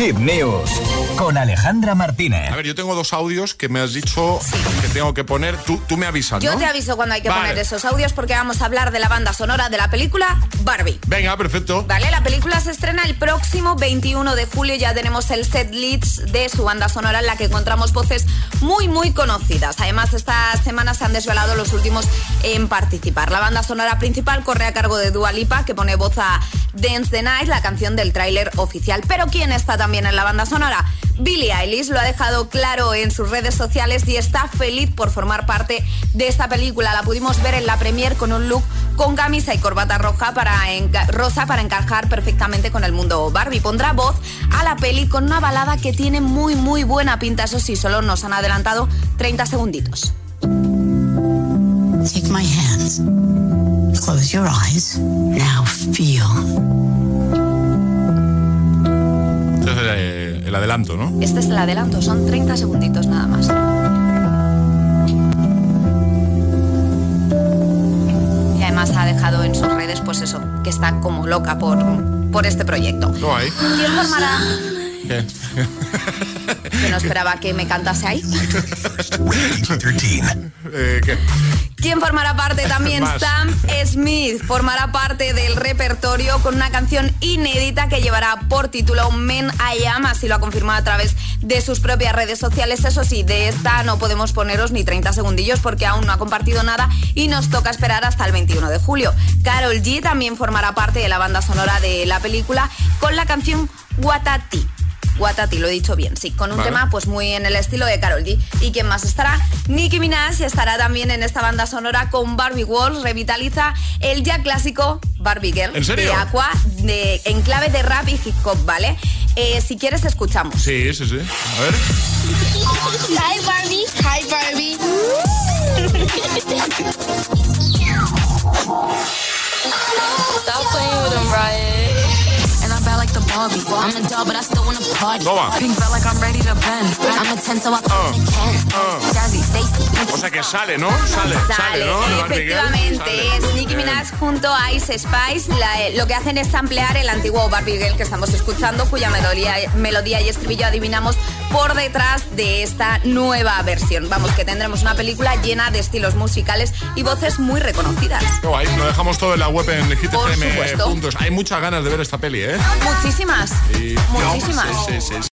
Hip News con Alejandra Martínez. A ver, yo tengo dos audios que me has dicho que tengo que poner. Tú, tú me avisas, Yo ¿no? te aviso cuando hay que Vale. poner esos audios porque vamos a hablar de la banda sonora de la película Barbie. Venga, perfecto. Vale, la película se estrena el próximo 21 de julio. Ya tenemos el set list de su banda sonora en la que encontramos voces muy, muy conocidas. Además, esta semana se han desvelado los últimos en participar. La banda sonora principal corre a cargo de Dua Lipa, que pone voz a Dance the Night, la canción del tráiler oficial. Pero ¿quién está también en la banda sonora? Billie Eilish lo ha dejado claro en sus redes sociales y está feliz por formar parte de esta película. La pudimos ver en la premier con un look con camisa y corbata roja para rosa para encajar perfectamente con el mundo Barbie. Pondrá voz a la peli con una balada que tiene muy muy buena pinta. Eso sí, solo nos han adelantado 30 segunditos. Take my hands. Close your eyes. Now feel. Adelanto, ¿no? Este es el adelanto, son 30 segunditos nada más. Y además ha dejado en sus redes, pues eso, que está como loca por, por este proyecto. No hay. ¿Quién formará? ¿Qué? Que no esperaba que me cantase ahí. Eh, ¿qué? ¿Quién formará parte también? Más. Sam Smith formará parte del repertorio con una canción inédita que llevará por título Men I Am, así lo ha confirmado a través de sus propias redes sociales. Eso sí, de esta no podemos poneros ni 30 segundillos porque aún no ha compartido nada y nos toca esperar hasta el 21 de julio. Carol G también formará parte de la banda sonora de la película con la canción Watati. Watati, lo he dicho bien, sí, con un Vale. tema pues muy en el estilo de Carol G. ¿Y quién más estará? Nicki Minaj estará también en esta banda sonora con Barbie Walls, revitaliza el ya clásico Barbie Girl ¿En serio? de Aqua de, en clave de rap y hip hop, ¿vale? Eh, si quieres escuchamos. Sí, sí, sí. A ver. Hi Barbie. Hi Barbie. I'm a doll, but I still wanna party. Toma. Pink felt like I'm ready to bend. I'm a 10, so I Uh, can. uh. Jazzy, Stacy. Sea que sale, ¿no? Sale, sale, Sale, ¿no? Efectivamente, sale. es Nicki Bien. Minaj junto a Ice Spice. La- eh, lo que hacen es ampliar el antiguo Barbie Girl que estamos escuchando, cuya melodía, melodía y estribillo adivinamos por detrás de esta nueva versión. Vamos, que tendremos una película llena de estilos musicales y voces muy reconocidas. Qué guay, lo dejamos todo en la web en puntos. Hay muchas ganas de ver esta peli, ¿eh? Muchísimas, muchísimas. Sí, sí, sí.